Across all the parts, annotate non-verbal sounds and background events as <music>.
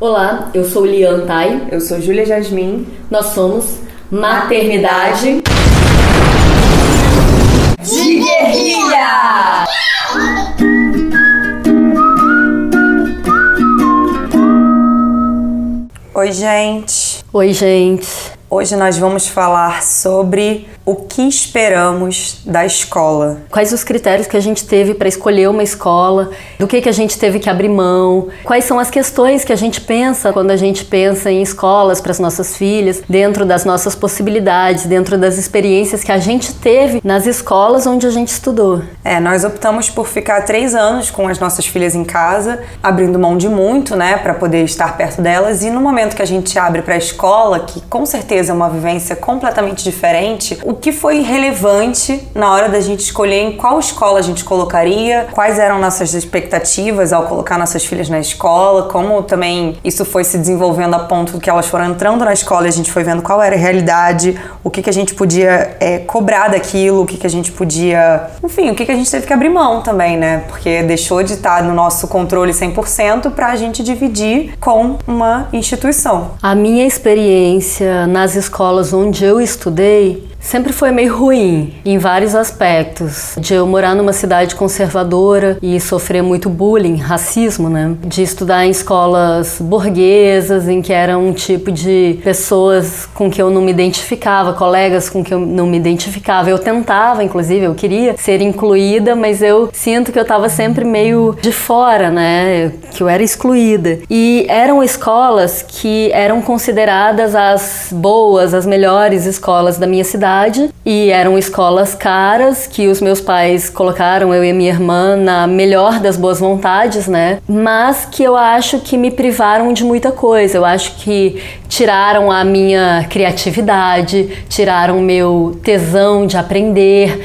Olá, eu sou Lian Tai. Eu sou Júlia Jasmin. Nós somos Maternidade de Guerrilha! Oi, gente. Oi, gente. Hoje nós vamos falar sobre o que esperamos da escola. Quais os critérios que a gente teve para escolher uma escola? Do que, que a gente teve que abrir mão? Quais são as questões que a gente pensa quando a gente pensa em escolas para as nossas filhas, dentro das nossas possibilidades, dentro das experiências que a gente teve nas escolas onde a gente estudou? É, nós optamos por ficar três anos com as nossas filhas em casa, abrindo mão de muito, né, para poder estar perto delas. E no momento que a gente abre para a escola, que com certeza é uma vivência completamente diferente, o que foi relevante na hora da gente escolher em qual escola a gente colocaria, quais eram nossas expectativas ao colocar nossas filhas na escola, como também isso foi se desenvolvendo a ponto que elas foram entrando na escola e a gente foi vendo qual era a realidade, o que, que a gente podia é, cobrar daquilo, o que, que a gente podia. Enfim, o que, que a gente teve que abrir mão também, né? Porque deixou de estar no nosso controle 100% para a gente dividir com uma instituição. A minha experiência nas escolas onde eu estudei sempre foi meio ruim em vários aspectos. De eu morar numa cidade conservadora e sofrer muito bullying, racismo, né? De estudar em escolas burguesas, em que era um tipo de pessoas com que eu não me identificava, colegas com que eu não me identificava. Eu tentava, inclusive, eu queria ser incluída, mas eu sinto que eu estava sempre meio de fora, né? Que eu era excluída. E eram escolas que eram consideradas as boas, as melhores escolas da minha cidade e eram escolas caras que os meus pais colocaram eu e minha irmã na melhor das boas vontades, né? Mas que eu acho que me privaram de muita coisa. Eu acho que tiraram a minha criatividade, tiraram meu tesão de aprender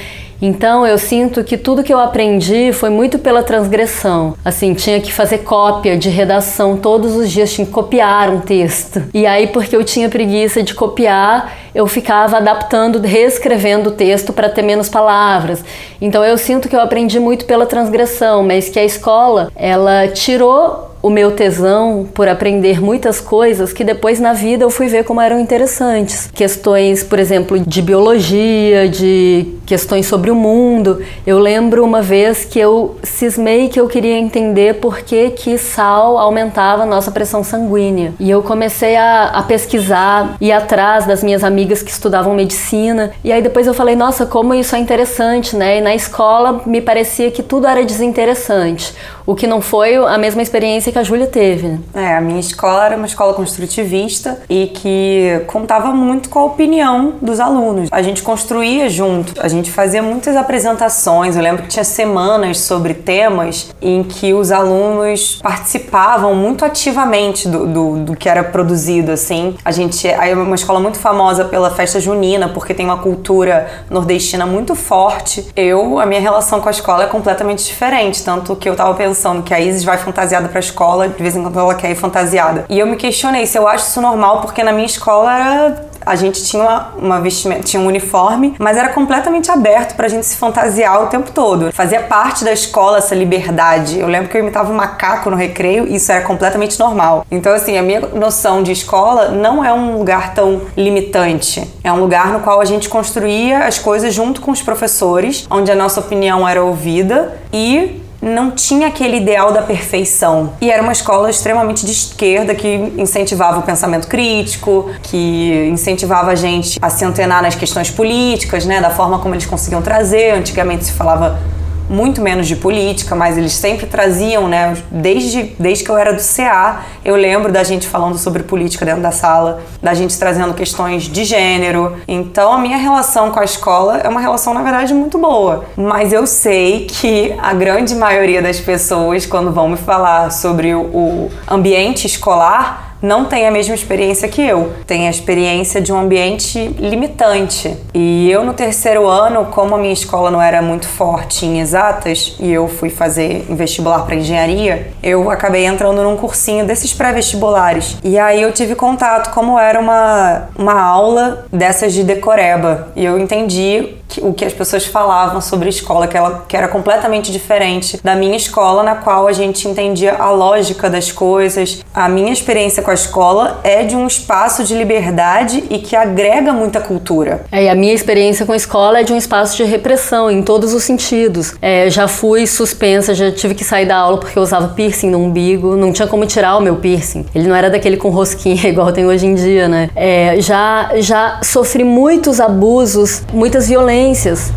então eu sinto que tudo que eu aprendi foi muito pela transgressão. Assim, tinha que fazer cópia de redação todos os dias, tinha que copiar um texto. E aí, porque eu tinha preguiça de copiar, eu ficava adaptando, reescrevendo o texto para ter menos palavras. Então eu sinto que eu aprendi muito pela transgressão, mas que a escola, ela tirou o meu tesão por aprender muitas coisas que depois na vida eu fui ver como eram interessantes. Questões, por exemplo, de biologia, de questões sobre o mundo. Eu lembro uma vez que eu cismei que eu queria entender por que, que sal aumentava a nossa pressão sanguínea. E eu comecei a, a pesquisar, ir atrás das minhas amigas que estudavam medicina. E aí depois eu falei, nossa, como isso é interessante, né? E na escola me parecia que tudo era desinteressante. O que não foi a mesma experiência que a Júlia teve. É, a minha escola era uma escola construtivista e que contava muito com a opinião dos alunos. A gente construía junto, a gente fazia muitas apresentações. Eu lembro que tinha semanas sobre temas em que os alunos participavam muito ativamente do, do, do que era produzido, assim. A gente é uma escola muito famosa pela festa junina, porque tem uma cultura nordestina muito forte. Eu, a minha relação com a escola é completamente diferente, tanto que eu tava pensando que a Isis vai fantasiada pra escola, de vez em quando ela quer ir fantasiada. E eu me questionei se eu acho isso normal, porque na minha escola era a gente tinha uma, uma vestimenta, tinha um uniforme, mas era completamente aberto pra gente se fantasiar o tempo todo. Fazia parte da escola essa liberdade. Eu lembro que eu imitava um macaco no recreio e isso era completamente normal. Então, assim, a minha noção de escola não é um lugar tão limitante. É um lugar no qual a gente construía as coisas junto com os professores, onde a nossa opinião era ouvida e não tinha aquele ideal da perfeição. E era uma escola extremamente de esquerda que incentivava o pensamento crítico, que incentivava a gente a se antenar nas questões políticas, né, da forma como eles conseguiam trazer. Antigamente se falava muito menos de política, mas eles sempre traziam, né? Desde, desde que eu era do CA, eu lembro da gente falando sobre política dentro da sala, da gente trazendo questões de gênero. Então a minha relação com a escola é uma relação, na verdade, muito boa. Mas eu sei que a grande maioria das pessoas, quando vão me falar sobre o, ambiente escolar, não tem a mesma experiência que eu. Tem a experiência de um ambiente limitante. E eu no terceiro ano, como a minha escola não era muito forte em exatas e eu fui fazer vestibular para engenharia, eu acabei entrando num cursinho desses pré-vestibulares. E aí eu tive contato como era uma uma aula dessas de decoreba. E eu entendi o que as pessoas falavam sobre escola, que, ela, que era completamente diferente da minha escola, na qual a gente entendia a lógica das coisas. A minha experiência com a escola é de um espaço de liberdade e que agrega muita cultura. É, e a minha experiência com a escola é de um espaço de repressão em todos os sentidos. É, já fui suspensa, já tive que sair da aula porque eu usava piercing no umbigo, não tinha como tirar o meu piercing. Ele não era daquele com rosquinha <laughs> igual tem hoje em dia, né? É, já, já sofri muitos abusos, muitas violências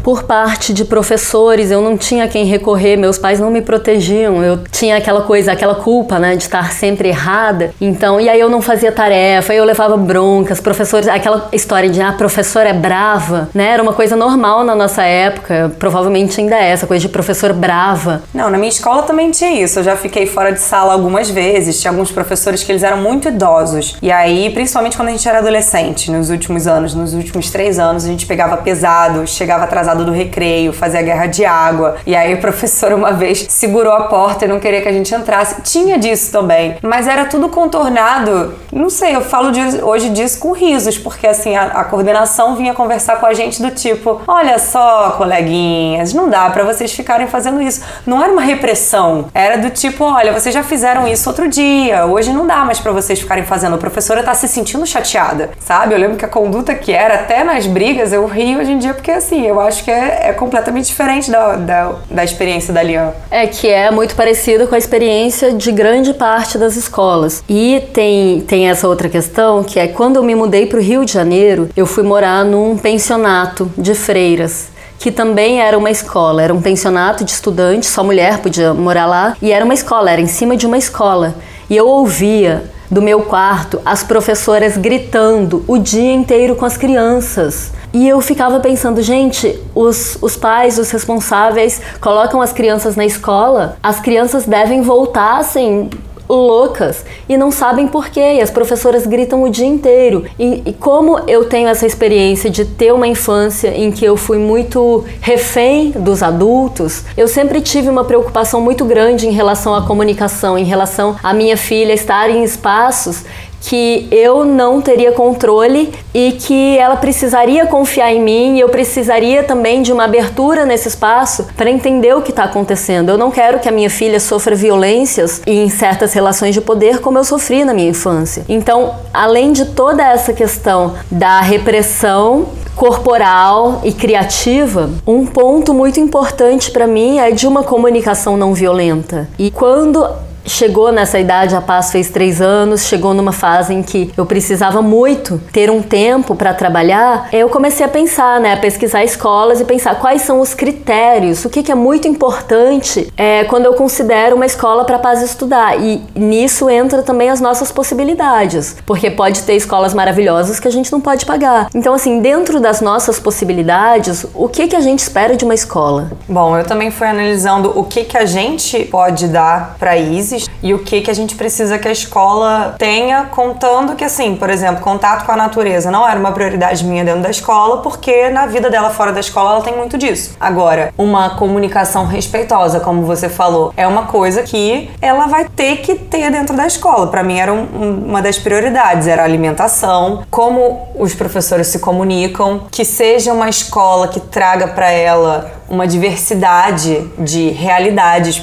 por parte de professores. Eu não tinha quem recorrer, meus pais não me protegiam. Eu tinha aquela coisa, aquela culpa, né, de estar sempre errada. Então, e aí eu não fazia tarefa, eu levava broncas, professores, aquela história de ah, professora é brava, né? Era uma coisa normal na nossa época, provavelmente ainda é essa coisa de professor brava. Não, na minha escola também tinha isso. Eu já fiquei fora de sala algumas vezes. Tinha alguns professores que eles eram muito idosos. E aí, principalmente quando a gente era adolescente, nos últimos anos, nos últimos três anos, a gente pegava pesado, chegava atrasado do recreio, fazia guerra de água. E aí o professor uma vez segurou a porta e não queria que a gente entrasse. Tinha disso também. Mas era tudo contornado. Não sei, eu falo de, hoje disso com risos, porque assim, a, a coordenação vinha conversar com a gente do tipo: olha só, coleguinhas, não dá para vocês ficarem fazendo isso. Não era uma repressão, era do tipo: olha, vocês já fizeram isso outro dia, hoje não dá mais para vocês ficarem fazendo. A professora tá se sentindo chateada, sabe? Eu lembro que a conduta que era, até nas brigas, eu rio hoje em dia, porque assim, eu acho que é, é completamente diferente da, da, da experiência da Lian. É que é muito parecida com a experiência de grande parte das escolas. E tem, tem essa outra questão que é quando eu me mudei para o Rio de Janeiro, eu fui morar num pensionato de freiras que também era uma escola, era um pensionato de estudantes, só mulher podia morar lá, e era uma escola, era em cima de uma escola. E eu ouvia do meu quarto as professoras gritando o dia inteiro com as crianças. E eu ficava pensando, gente, os, os pais, os responsáveis colocam as crianças na escola, as crianças devem voltar assim loucas e não sabem porquê. E as professoras gritam o dia inteiro. E, e, como eu tenho essa experiência de ter uma infância em que eu fui muito refém dos adultos, eu sempre tive uma preocupação muito grande em relação à comunicação, em relação à minha filha estar em espaços que eu não teria controle e que ela precisaria confiar em mim e eu precisaria também de uma abertura nesse espaço para entender o que está acontecendo. Eu não quero que a minha filha sofra violências em certas relações de poder como eu sofri na minha infância. Então, além de toda essa questão da repressão corporal e criativa, um ponto muito importante para mim é de uma comunicação não violenta. E quando chegou nessa idade, a Paz fez três anos, chegou numa fase em que eu precisava muito ter um tempo para trabalhar, eu comecei a pensar, né, a pesquisar escolas e pensar quais são os critérios, o que, que é muito importante é, quando eu considero uma escola para Paz estudar. E nisso entra também as nossas possibilidades, porque pode ter escolas maravilhosas que a gente não pode pagar. Então, assim, dentro das nossas possibilidades, o que, que a gente espera de uma escola? Bom, eu também fui analisando o que, que a gente pode dar para E o que que a gente precisa que a escola tenha, contando que assim, por exemplo, contato com a natureza não era uma prioridade minha dentro da escola, porque na vida dela fora da escola ela tem muito disso. Agora, uma comunicação respeitosa, como você falou, é uma coisa que ela vai ter que ter dentro da escola. Para mim era um, uma das prioridades, era a alimentação, como os professores se comunicam, que seja uma escola que traga para ela uma diversidade de realidades,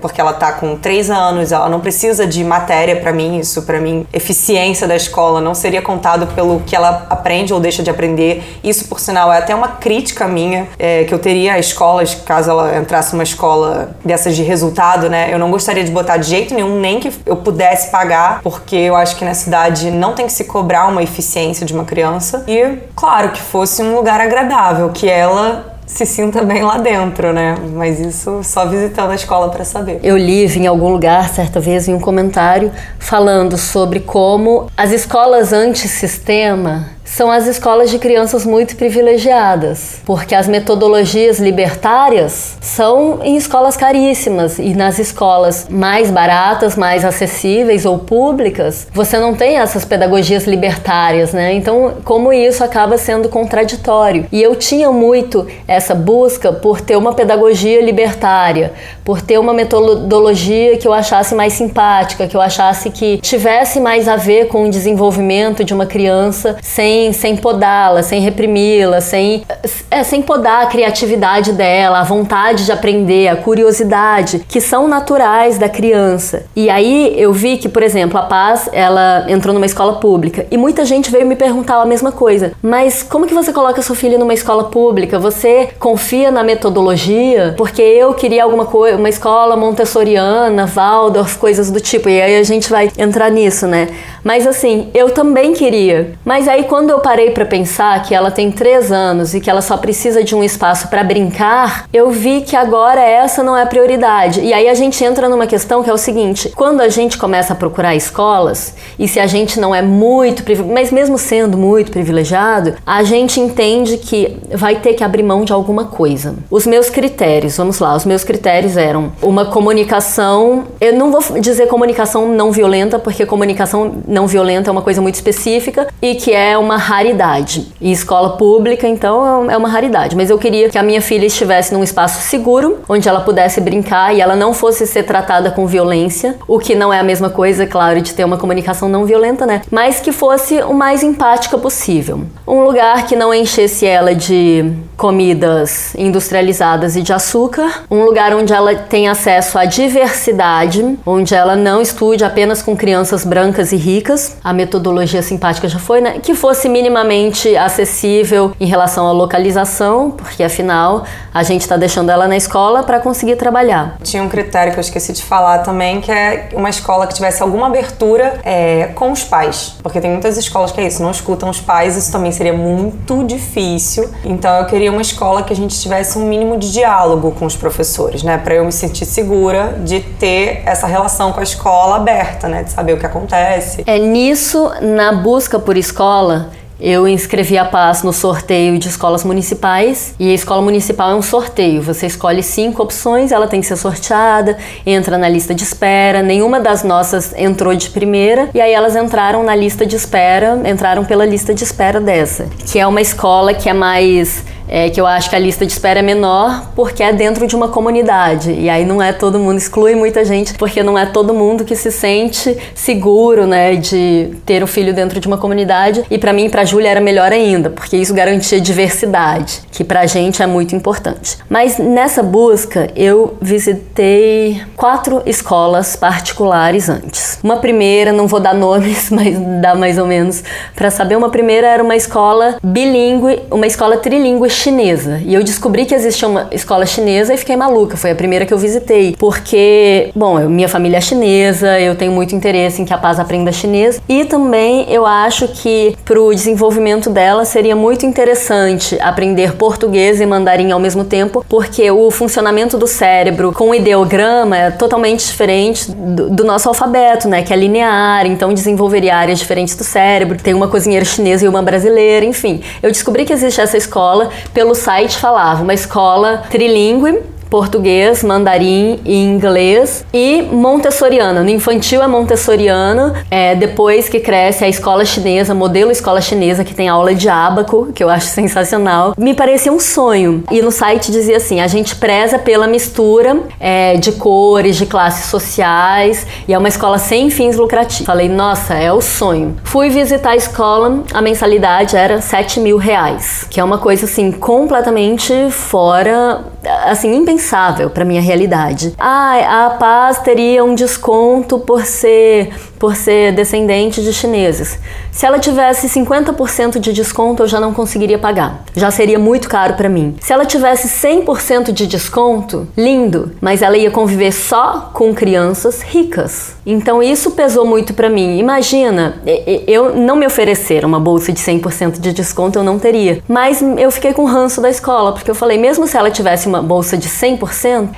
porque ela tá com três anos, ela não precisa de matéria para mim, isso para mim, eficiência da escola não seria contado pelo que ela aprende ou deixa de aprender. Isso, por sinal, é até uma crítica minha é, que eu teria a escolas, caso ela entrasse numa escola dessas de resultado, né? Eu não gostaria de botar de jeito nenhum, nem que eu pudesse pagar, porque eu acho que na cidade não tem que se cobrar uma eficiência de uma criança. E, claro, que fosse um lugar agradável, que ela se sinta bem lá dentro, né? Mas isso só visitando a escola para saber. Eu li em algum lugar, certa vez, em um comentário, falando sobre como as escolas antissistema são as escolas de crianças muito privilegiadas, porque as metodologias libertárias são em escolas caríssimas e nas escolas mais baratas, mais acessíveis ou públicas, você não tem essas pedagogias libertárias, né? Então, como isso acaba sendo contraditório. E eu tinha muito essa busca por ter uma pedagogia libertária, por ter uma metodologia que eu achasse mais simpática, que eu achasse que tivesse mais a ver com o desenvolvimento de uma criança sem sem, podá-la, sem reprimi-la, sem, é, sem podar a criatividade dela, a vontade de aprender, a curiosidade, que são naturais da criança. E aí eu vi que, por exemplo, a Paz, ela entrou numa escola pública e muita gente veio me perguntar a mesma coisa. Mas como que você coloca sua filha numa escola pública? Você confia na metodologia? Porque eu queria alguma coisa, uma escola montessoriana, Waldorf, coisas do tipo. E aí a gente vai entrar nisso, né? Mas assim, eu também queria. Mas aí quando eu parei para pensar que ela tem três anos e que ela só precisa de um espaço para brincar, eu vi que agora essa não é a prioridade. E aí a gente entra numa questão que é o seguinte: quando a gente começa a procurar escolas, e se a gente não é muito, mas mesmo sendo muito privilegiado, a gente entende que vai ter que abrir mão de alguma coisa. Os meus critérios, vamos lá, os meus critérios eram uma comunicação, eu não vou dizer comunicação não violenta, porque comunicação não violenta é uma coisa muito específica e que é uma raridade. Em escola pública, então, é uma raridade. Mas eu queria que a minha filha estivesse num espaço seguro, onde ela pudesse brincar e ela não fosse ser tratada com violência, o que não é a mesma coisa, claro, de ter uma comunicação não violenta, né? Mas que fosse o mais empática possível. Um lugar que não enchesse ela de comidas industrializadas e de açúcar, um lugar onde ela tem acesso à diversidade, onde ela não estude apenas com crianças brancas e ricas, a metodologia simpática já foi, né? Que fosse minimamente acessível em relação à localização, porque afinal a gente está deixando ela na escola para conseguir trabalhar. Tinha um critério que eu esqueci de falar também, que é uma escola que tivesse alguma abertura é, com os pais, porque tem muitas escolas que é isso, não escutam os pais, isso também seria muito difícil. Então eu queria uma escola que a gente tivesse um mínimo de diálogo com os professores, né, para eu me sentir segura de ter essa relação com a escola aberta, né, de saber o que acontece. É nisso, na busca por escola, eu inscrevi a Paz no sorteio de escolas municipais e a escola municipal é um sorteio. Você escolhe cinco opções, ela tem que ser sorteada, entra na lista de espera. Nenhuma das nossas entrou de primeira e aí elas entraram na lista de espera, entraram pela lista de espera dessa, que é uma escola que é mais é, que eu acho que a lista de espera é menor porque é dentro de uma comunidade. E aí não é todo mundo, exclui muita gente, porque não é todo mundo que se sente seguro, né, de ter o filho dentro de uma comunidade. E para mim, para Júlia era melhor ainda, porque isso garantia diversidade, que pra gente é muito importante. Mas nessa busca, eu visitei quatro escolas particulares antes. Uma primeira, não vou dar nomes, <laughs> mas dá mais ou menos para saber. Uma primeira era uma escola bilíngue, uma escola trilingue chinesa. E eu descobri que existia uma escola chinesa e fiquei maluca. Foi a primeira que eu visitei. Porque, bom, minha família é chinesa, eu tenho muito interesse em que a Paz aprenda chinês. E também eu acho que pro desenvolvimento dela seria muito interessante aprender português e mandarim ao mesmo tempo, porque o funcionamento do cérebro com o ideograma é totalmente diferente do, do nosso alfabeto, né? Que é linear, então desenvolveria áreas diferentes do cérebro. Tem uma cozinheira chinesa e uma brasileira, enfim. Eu descobri que existe essa escola pelo site falava uma escola trilingue português, mandarim e inglês e montessoriana. No infantil é montessoriano, é, depois que cresce a escola chinesa, modelo escola chinesa, que tem aula de ábaco, que eu acho sensacional. Me parecia um sonho. E no site dizia assim: a gente preza pela mistura é, de cores, de classes sociais, e é uma escola sem fins lucrativos. Falei, nossa, é o sonho. Fui visitar a escola, a mensalidade era 7 mil reais, que é uma coisa assim completamente fora, assim, impensável impensável para minha realidade. Ah, a Paz teria um desconto por ser por ser descendente de chineses. Se ela tivesse 50% de desconto, eu já não conseguiria pagar. Já seria muito caro para mim. Se ela tivesse 100% de desconto, lindo, mas ela ia conviver só com crianças ricas. Então isso pesou muito para mim. Imagina, eu não me ofereceram uma bolsa de 100% de desconto, eu não teria. Mas eu fiquei com ranço da escola, porque eu falei, mesmo se ela tivesse uma bolsa de 100%,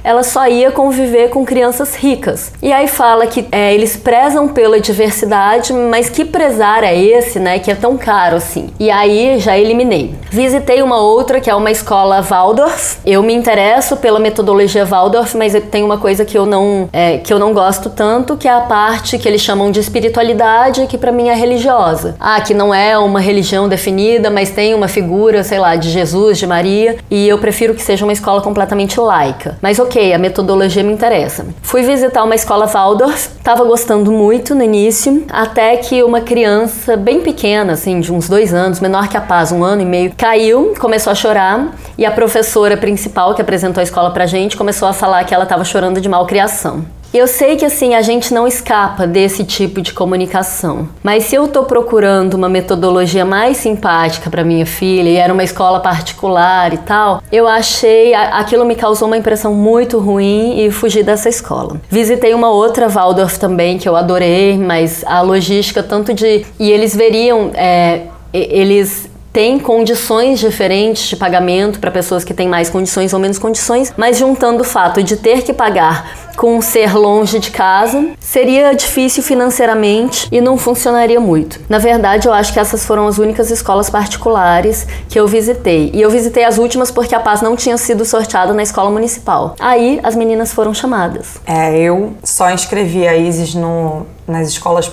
ela só ia conviver com crianças ricas. E aí fala que é, eles prezam pela diversidade, mas que prezar é esse, né, que é tão caro assim. E aí já eliminei. Visitei uma outra que é uma escola Waldorf. Eu me interesso pela metodologia Waldorf, mas tem uma coisa que eu não é, que eu não gosto tanto, que é a parte que eles chamam de espiritualidade, que para mim é religiosa. Ah, que não é uma religião definida, mas tem uma figura, sei lá, de Jesus, de Maria, e eu prefiro que seja uma escola completamente Mas ok, a metodologia me interessa. Fui visitar uma escola Waldorf, <laughs> estava gostando muito no início, até que uma criança bem pequena, assim, de uns dois anos, menor que a Paz, um ano e meio, caiu, começou a chorar e a professora principal que apresentou a escola pra gente começou a falar que ela estava chorando de malcriação. Eu sei que assim a gente não escapa desse tipo de comunicação, mas se eu tô procurando uma metodologia mais simpática para minha filha e era uma escola particular e tal, eu achei aquilo me causou uma impressão muito ruim e fugi dessa escola. Visitei uma outra Waldorf também que eu adorei, mas a logística tanto de e eles veriam é, eles tem condições diferentes de pagamento para pessoas que têm mais condições ou menos condições, mas juntando o fato de ter que pagar com ser longe de casa, seria difícil financeiramente e não funcionaria muito. Na verdade, eu acho que essas foram as únicas escolas particulares que eu visitei. E eu visitei as últimas porque a Paz não tinha sido sorteada na escola municipal. Aí as meninas foram chamadas. É, eu só inscrevi a Isis no, nas escolas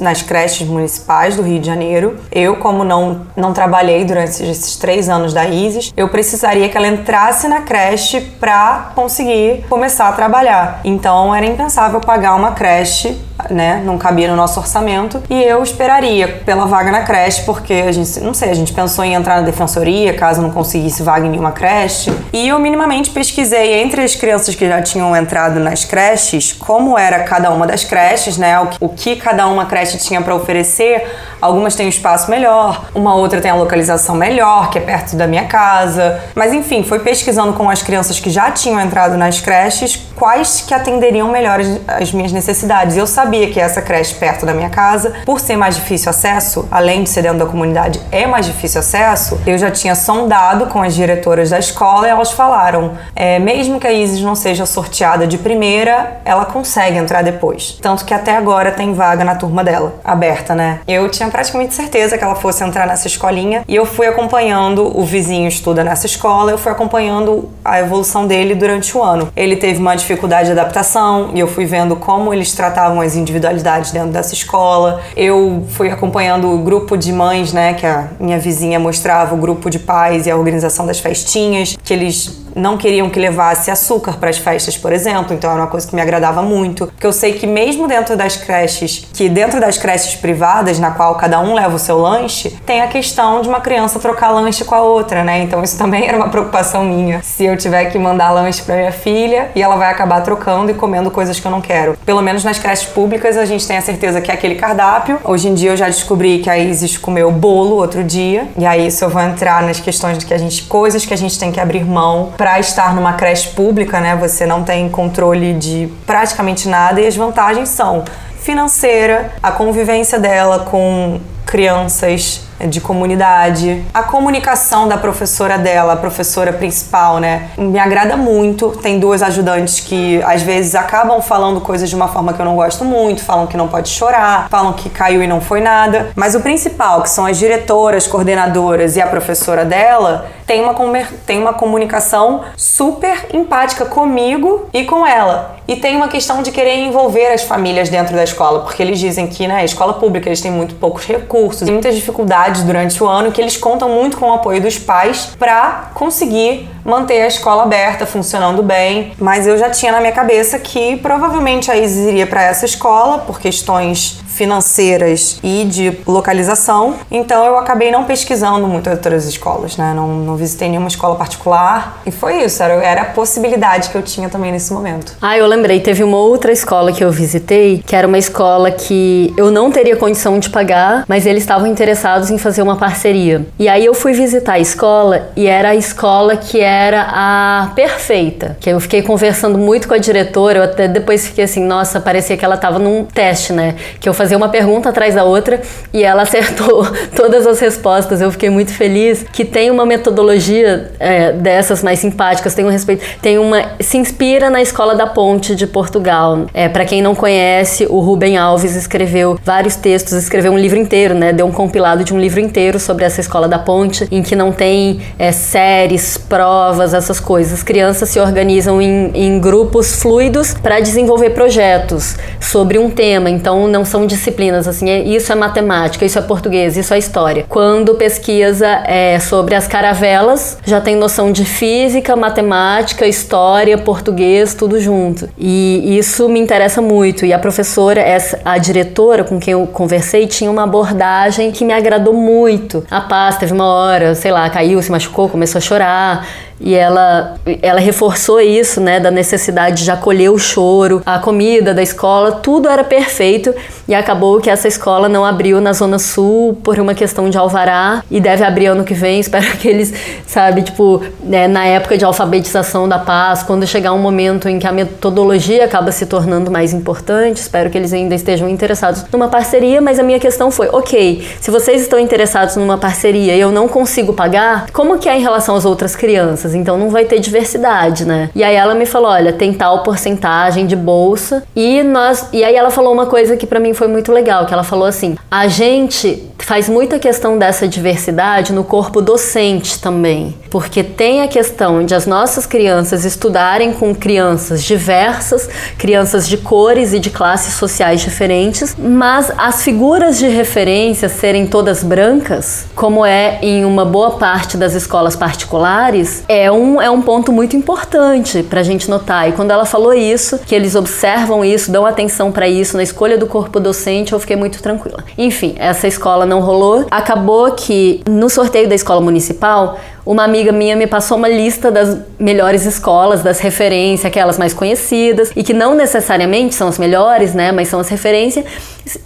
nas creches municipais do Rio de Janeiro. Eu, como não, não trabalhei durante esses três anos da ISIS, eu precisaria que ela entrasse na creche para conseguir começar a trabalhar. Então era impensável pagar uma creche né, não cabia no nosso orçamento e eu esperaria pela vaga na creche porque a gente, não sei, a gente pensou em entrar na defensoria caso não conseguisse vaga em nenhuma creche e eu minimamente pesquisei entre as crianças que já tinham entrado nas creches como era cada uma das creches, né, o que, o que cada uma creche tinha para oferecer. Algumas têm um espaço melhor, uma outra tem a localização melhor, que é perto da minha casa. Mas enfim, foi pesquisando com as crianças que já tinham entrado nas creches quais que atenderiam melhor as minhas necessidades. Eu sabia que essa creche perto da minha casa, por ser mais difícil acesso, além de ser dentro da comunidade, é mais difícil acesso, eu já tinha sondado com as diretoras da escola e elas falaram: é, mesmo que a Isis não seja sorteada de primeira, ela consegue entrar depois. Tanto que até agora tem vaga na turma dela, aberta, né? Eu tinha praticamente certeza que ela fosse entrar nessa escolinha e eu fui acompanhando, o vizinho estuda nessa escola, eu fui acompanhando a evolução dele durante o ano. Ele teve uma dificuldade de adaptação e eu fui vendo como eles tratavam as individualidades dentro dessa escola. Eu fui acompanhando o grupo de mães, né, que a minha vizinha mostrava, o grupo de pais e a organização das festinhas, que eles não queriam que levasse açúcar para as festas, por exemplo, então era uma coisa que me agradava muito, porque eu sei que mesmo dentro das creches, que dentro das creches privadas, na qual cada um leva o seu lanche, tem a questão de uma criança trocar lanche com a outra, né? Então isso <laughs> também era uma preocupação minha. Se eu tiver que mandar lanche para minha filha e ela vai acabar trocando e comendo coisas que eu não quero. Pelo menos nas creches públicas a gente tem a certeza que é aquele cardápio. Hoje em dia eu já descobri que a Isis comeu bolo outro dia, e aí isso eu vou entrar nas questões de que a gente coisas que a gente tem que abrir mão para estar numa creche pública, né, você não tem controle de praticamente nada e as vantagens são financeira, a convivência dela com crianças de comunidade. A comunicação da professora dela, a professora principal, né, me agrada muito. Tem duas ajudantes que às vezes acabam falando coisas de uma forma que eu não gosto muito, falam que não pode chorar, falam que caiu e não foi nada. Mas o principal, que são as diretoras, coordenadoras e a professora dela, tem uma, tem uma comunicação super empática comigo e com ela. E tem uma questão de querer envolver as famílias dentro da escola, porque eles dizem que na né, escola pública eles têm muito poucos recursos, e muitas dificuldades durante o ano, que eles contam muito com o apoio dos pais para conseguir manter a escola aberta, funcionando bem. Mas eu já tinha na minha cabeça que provavelmente a Isis iria para essa escola por questões financeiras e de localização. Então eu acabei não pesquisando muito outras escolas, né? Não, não visitei nenhuma escola particular. E foi isso, era, era a possibilidade que eu tinha também nesse momento. Ah, eu lembrei, teve uma outra escola que eu visitei, que era uma escola que eu não teria condição de pagar, mas eles estavam interessados em fazer uma parceria. E aí eu fui visitar a escola e era a escola que era a perfeita. Que eu fiquei conversando muito com a diretora, eu até depois fiquei assim, nossa, parecia que ela estava num teste, né? Que eu fazia fazer uma pergunta atrás da outra e ela acertou <laughs> todas as respostas. Eu fiquei muito feliz que tem uma metodologia é, dessas mais simpáticas, tem um respeito, tem uma se inspira na Escola da Ponte de Portugal. É, para quem não conhece, o Rubem Alves escreveu vários textos, escreveu um livro inteiro, né? Deu um compilado de um livro inteiro sobre essa Escola da Ponte, em que não tem é, séries, provas, essas coisas. As crianças se organizam em, em grupos fluidos para desenvolver projetos sobre um tema. Então não são disciplinas assim, é, isso é matemática, isso é português, isso é história. Quando pesquisa é, sobre as caravelas, já tem noção de física, matemática, história, português, tudo junto. E isso me interessa muito. E a professora, essa, a diretora com quem eu conversei, tinha uma abordagem que me agradou muito. A paz teve uma hora, sei lá, caiu, se machucou, começou a chorar e ela, ela reforçou isso, né, da necessidade de acolher o choro, a comida da escola, tudo era perfeito e acabou que essa escola não abriu na Zona Sul por uma questão de alvará e deve abrir ano que vem. <laughs> Espero que eles, sabe, tipo, né, na época de alfabetização da paz, quando chegar um momento em que a metodologia acaba se tornando mais importante, espero que eles ainda estejam interessados numa parceria, mas a minha questão foi, ok, se vocês estão interessados numa parceria e eu não consigo pagar, como que é em relação às outras crianças? Crianças, então não vai ter diversidade, né? E aí ela me falou, olha, tem tal porcentagem de bolsa e nós e aí ela falou uma coisa que para mim foi muito legal, que ela falou assim: "A gente faz muita questão dessa diversidade no corpo docente também, porque tem a questão de as nossas crianças estudarem com crianças diversas, crianças de cores e de classes sociais diferentes, mas as figuras de referência serem todas brancas, como é em uma boa parte das escolas particulares, é um, é um ponto muito importante para a gente notar. E quando ela falou isso, que eles observam isso, dão atenção para isso na escolha do corpo docente, eu fiquei muito tranquila. Enfim, essa escola não rolou. Acabou que no sorteio da escola municipal, uma amiga minha me passou uma lista das melhores escolas, das referências, aquelas mais conhecidas, e que não necessariamente são as melhores, né, mas são as referências.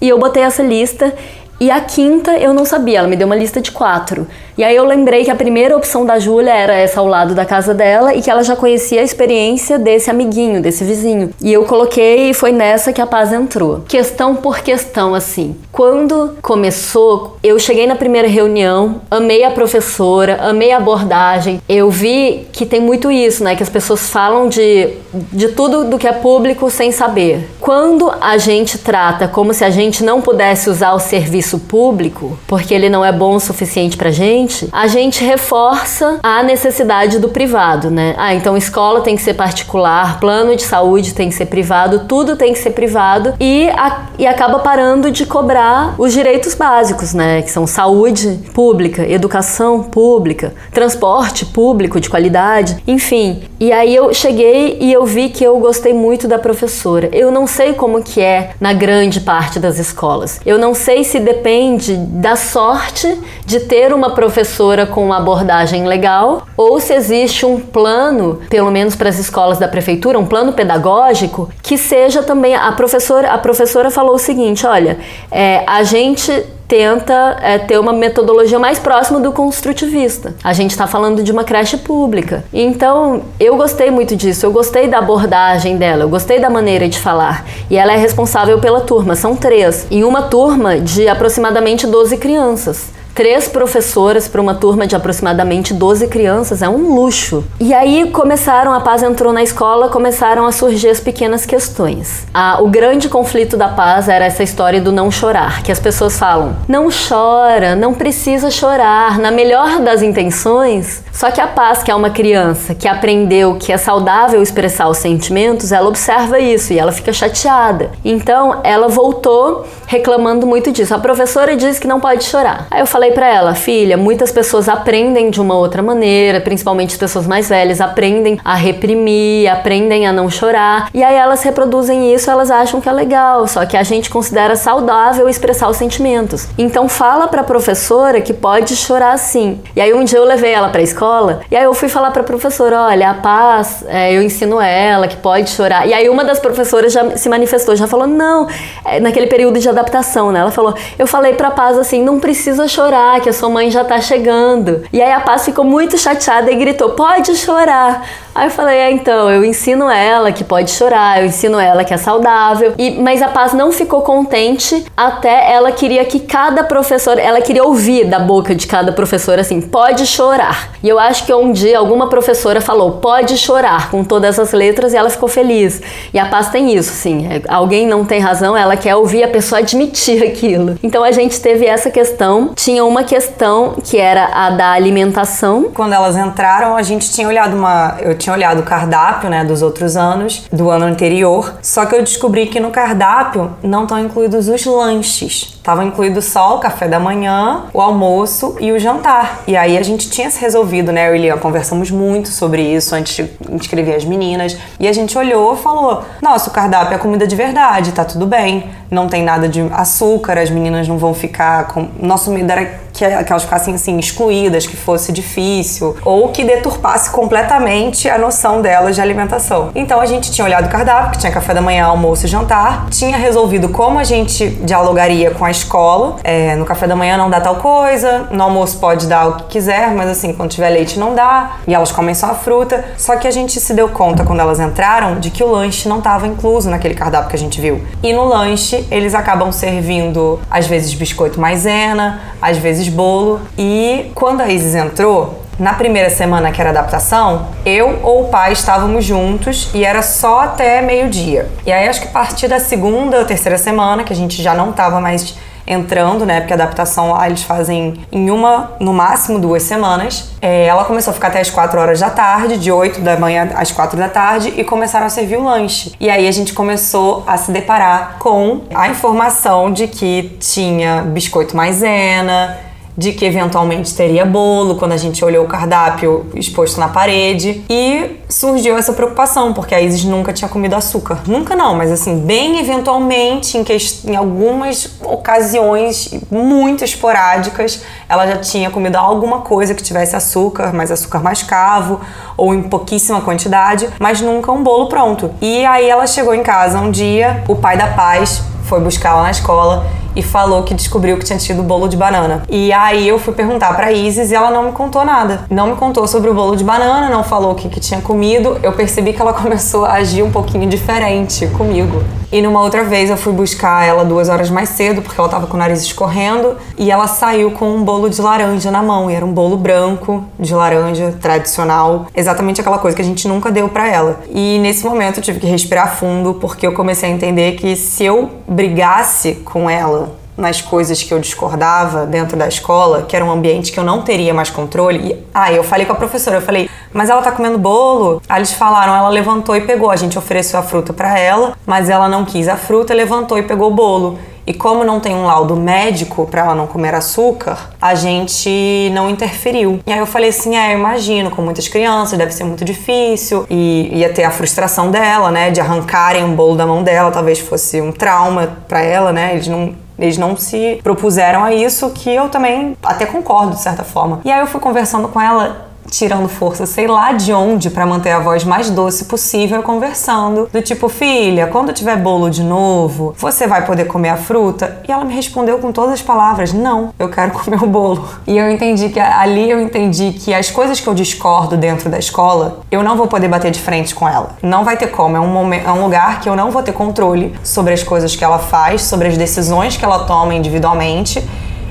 E eu botei essa lista e a quinta eu não sabia, ela me deu uma lista de quatro. E aí eu lembrei que a primeira opção da Júlia era essa ao lado da casa dela e que ela já conhecia a experiência desse amiguinho, desse vizinho. E eu coloquei e foi nessa que a paz entrou. Questão por questão, assim. Quando começou, eu cheguei na primeira reunião, amei a professora, amei a abordagem. Eu vi que tem muito isso, né? Que as pessoas falam de, de tudo do que é público sem saber. Quando a gente trata como se a gente não pudesse usar o serviço público, porque ele não é bom o suficiente pra gente, a gente reforça a necessidade do privado, né? Ah, então escola tem que ser particular, plano de saúde tem que ser privado, tudo tem que ser privado e, a, e acaba parando de cobrar os direitos básicos, né? Que são saúde pública, educação pública, transporte público de qualidade, enfim. E aí eu cheguei e eu vi que eu gostei muito da professora. Eu não sei como que é na grande parte das escolas. Eu não sei se depende da sorte de ter uma professora com uma abordagem legal, ou se existe um plano, pelo menos para as escolas da prefeitura, um plano pedagógico que seja também a professora. A professora falou o seguinte: olha, é, a gente tenta é, ter uma metodologia mais próxima do construtivista. A gente está falando de uma creche pública. Então, eu gostei muito disso, eu gostei da abordagem dela, eu gostei da maneira de falar. E ela é responsável pela turma, são três. Em uma turma de aproximadamente 12 crianças. Três professoras para uma turma de aproximadamente 12 crianças é um luxo. E aí começaram, a paz entrou na escola, começaram a surgir as pequenas questões. O grande conflito da paz era essa história do não chorar, que as pessoas falam: não chora, não precisa chorar, na melhor das intenções. Só que a paz, que é uma criança que aprendeu que é saudável expressar os sentimentos, ela observa isso e ela fica chateada. Então ela voltou reclamando muito disso. A professora disse que não pode chorar. Aí eu falei falei para ela, filha, muitas pessoas aprendem de uma outra maneira, principalmente as pessoas mais velhas, aprendem a reprimir, aprendem a não chorar, e aí elas reproduzem isso, elas acham que é legal, só que a gente considera saudável expressar os sentimentos. Então fala para a professora que pode chorar sim. E aí um dia eu levei ela para a escola, e aí eu fui falar para a professora, olha, a paz, é, eu ensino ela que pode chorar. E aí uma das professoras já se manifestou, já falou, não, é, naquele período de adaptação, né? Ela falou, eu falei para paz assim, não precisa chorar chorar, que a sua mãe já tá chegando. E aí a Paz ficou muito chateada e gritou: Pode chorar. Aí eu falei, é, então, eu ensino ela que pode chorar, eu ensino ela que é saudável. E, mas a Paz não ficou contente, até ela queria que cada professor, ela queria ouvir da boca de cada professor assim, pode chorar. E eu acho que um dia alguma professora falou, pode chorar, com todas as letras, e ela ficou feliz. E a Paz tem isso, assim, é, alguém não tem razão, ela quer ouvir a pessoa admitir <laughs> aquilo. Então a gente teve essa questão, tinha uma questão que era a da alimentação. Quando elas entraram, a gente tinha olhado uma. Eu tinha olhado o cardápio, né, dos outros anos, do ano anterior. Só que eu descobri que no cardápio não estão incluídos os lanches. Tava incluído só o café da manhã, o almoço e o jantar. E aí a gente tinha se resolvido, né? Eu e Lian conversamos muito sobre isso antes de inscrever as meninas. E a gente olhou e falou: nossa, o cardápio é comida de verdade, tá tudo bem. Não tem nada de açúcar, as meninas não vão ficar com. Nosso medo era que, que elas ficassem assim excluídas, que fosse difícil, ou que deturpasse completamente a noção delas de alimentação. Então a gente tinha olhado o cardápio, que tinha café da manhã, almoço e jantar, tinha resolvido como a gente dialogaria com a escola. É, no café da manhã não dá tal coisa, no almoço pode dar o que quiser, mas assim, quando tiver leite não dá, e elas comem só a fruta. Só que a gente se deu conta quando elas entraram de que o lanche não estava incluso naquele cardápio que a gente viu. E no lanche eles acabam servindo às vezes biscoito maisena, às vezes vezes bolo. E quando a Isis entrou, na primeira semana que era adaptação, eu ou o pai estávamos juntos e era só até meio-dia. E aí acho que a partir da segunda ou terceira semana, que a gente já não estava mais entrando, né? Porque a adaptação lá eles fazem em uma, no máximo duas semanas. É, ela começou a ficar até as 4 horas da tarde, de 8 da manhã às 4 da tarde, e começaram a servir o lanche. E aí a gente começou a se deparar com a informação de que tinha biscoito maisena de que eventualmente teria bolo quando a gente olhou o cardápio exposto na parede e surgiu essa preocupação porque a Isis nunca tinha comido açúcar. Nunca não, mas assim, bem eventualmente, em, que, em algumas ocasiões muito esporádicas, ela já tinha comido alguma coisa que tivesse açúcar, mas açúcar mascavo ou em pouquíssima quantidade, mas nunca um bolo pronto. E aí ela chegou em casa um dia, o pai da paz foi buscar lá na escola e falou que descobriu que tinha tido bolo de banana. E aí eu fui perguntar pra Isis e ela não me contou nada. Não me contou sobre o bolo de banana, não falou o que, que tinha comido. Eu percebi que ela <laughs> começou a agir um pouquinho diferente comigo. E numa outra vez eu fui buscar ela duas horas mais cedo, porque ela tava com o nariz escorrendo, e ela saiu com um bolo de laranja na mão. E era um bolo branco de laranja tradicional, exatamente aquela coisa que a gente nunca deu para ela. E nesse momento eu tive que respirar fundo, porque eu comecei a entender que se eu brigasse com ela nas coisas que eu discordava dentro da escola, que era um ambiente que eu não teria mais controle. E, ah, eu falei com a professora, eu falei, mas ela tá comendo bolo? Aí eles falaram, ela levantou e pegou. A gente ofereceu a fruta para ela, mas ela não quis a fruta, levantou e pegou o bolo. E como não tem um laudo médico para ela não comer açúcar, a gente não interferiu. E aí eu falei assim: é, eu imagino, com muitas crianças deve ser muito difícil. E ia ter a frustração dela, né, de arrancarem um bolo da mão dela, talvez fosse um trauma para ela, né? Eles não eles não se propuseram a isso, que eu também até concordo de certa forma. E aí eu fui conversando com ela tirando força, sei lá de onde, para manter a voz mais doce possível, conversando. Do tipo, filha, quando tiver bolo de novo, você vai poder comer a fruta? E ela me respondeu com todas as palavras: não, eu quero <laughs> comer o bolo. E eu entendi que ali eu entendi que as coisas que eu discordo dentro da escola, eu não vou poder bater de frente com ela. Não vai ter como. É um, momento, é um lugar que eu não vou ter controle sobre as coisas que ela faz, sobre as decisões que ela toma individualmente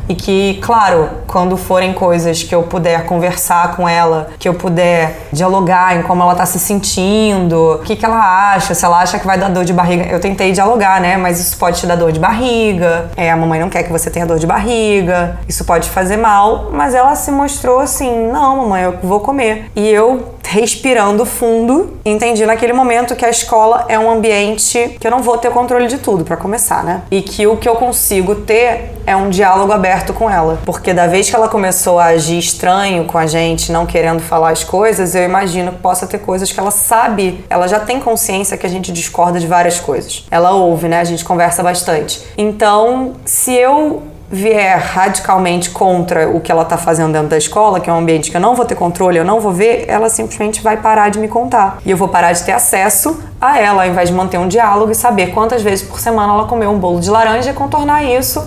e que, claro, quando forem coisas que eu puder conversar com ela, que eu puder dialogar em como ela tá se sentindo, o que, que ela acha, se ela acha que vai dar dor de barriga. Eu tentei dialogar, né? Mas isso pode te dar dor de barriga. É, a mamãe não quer que você tenha dor de barriga. Isso pode fazer mal. Mas ela se mostrou assim: não, mamãe, eu vou comer. E eu respirando fundo, entendi naquele momento que a escola é um ambiente que eu não vou ter controle de tudo para começar, né? E que o que eu consigo ter é um diálogo aberto com ela, porque da vez que ela começou a agir estranho com a gente, não querendo falar as coisas, eu imagino que possa ter coisas que ela sabe, ela já tem consciência que a gente discorda de várias coisas. Ela ouve, né? A gente conversa bastante. Então, se eu vier radicalmente contra o que ela está fazendo dentro da escola, que é um ambiente que eu não vou ter controle, eu não vou ver, ela simplesmente vai parar de me contar. E eu vou parar de ter acesso a ela, ao invés de manter um diálogo e saber quantas vezes por semana ela comeu um bolo de laranja e contornar isso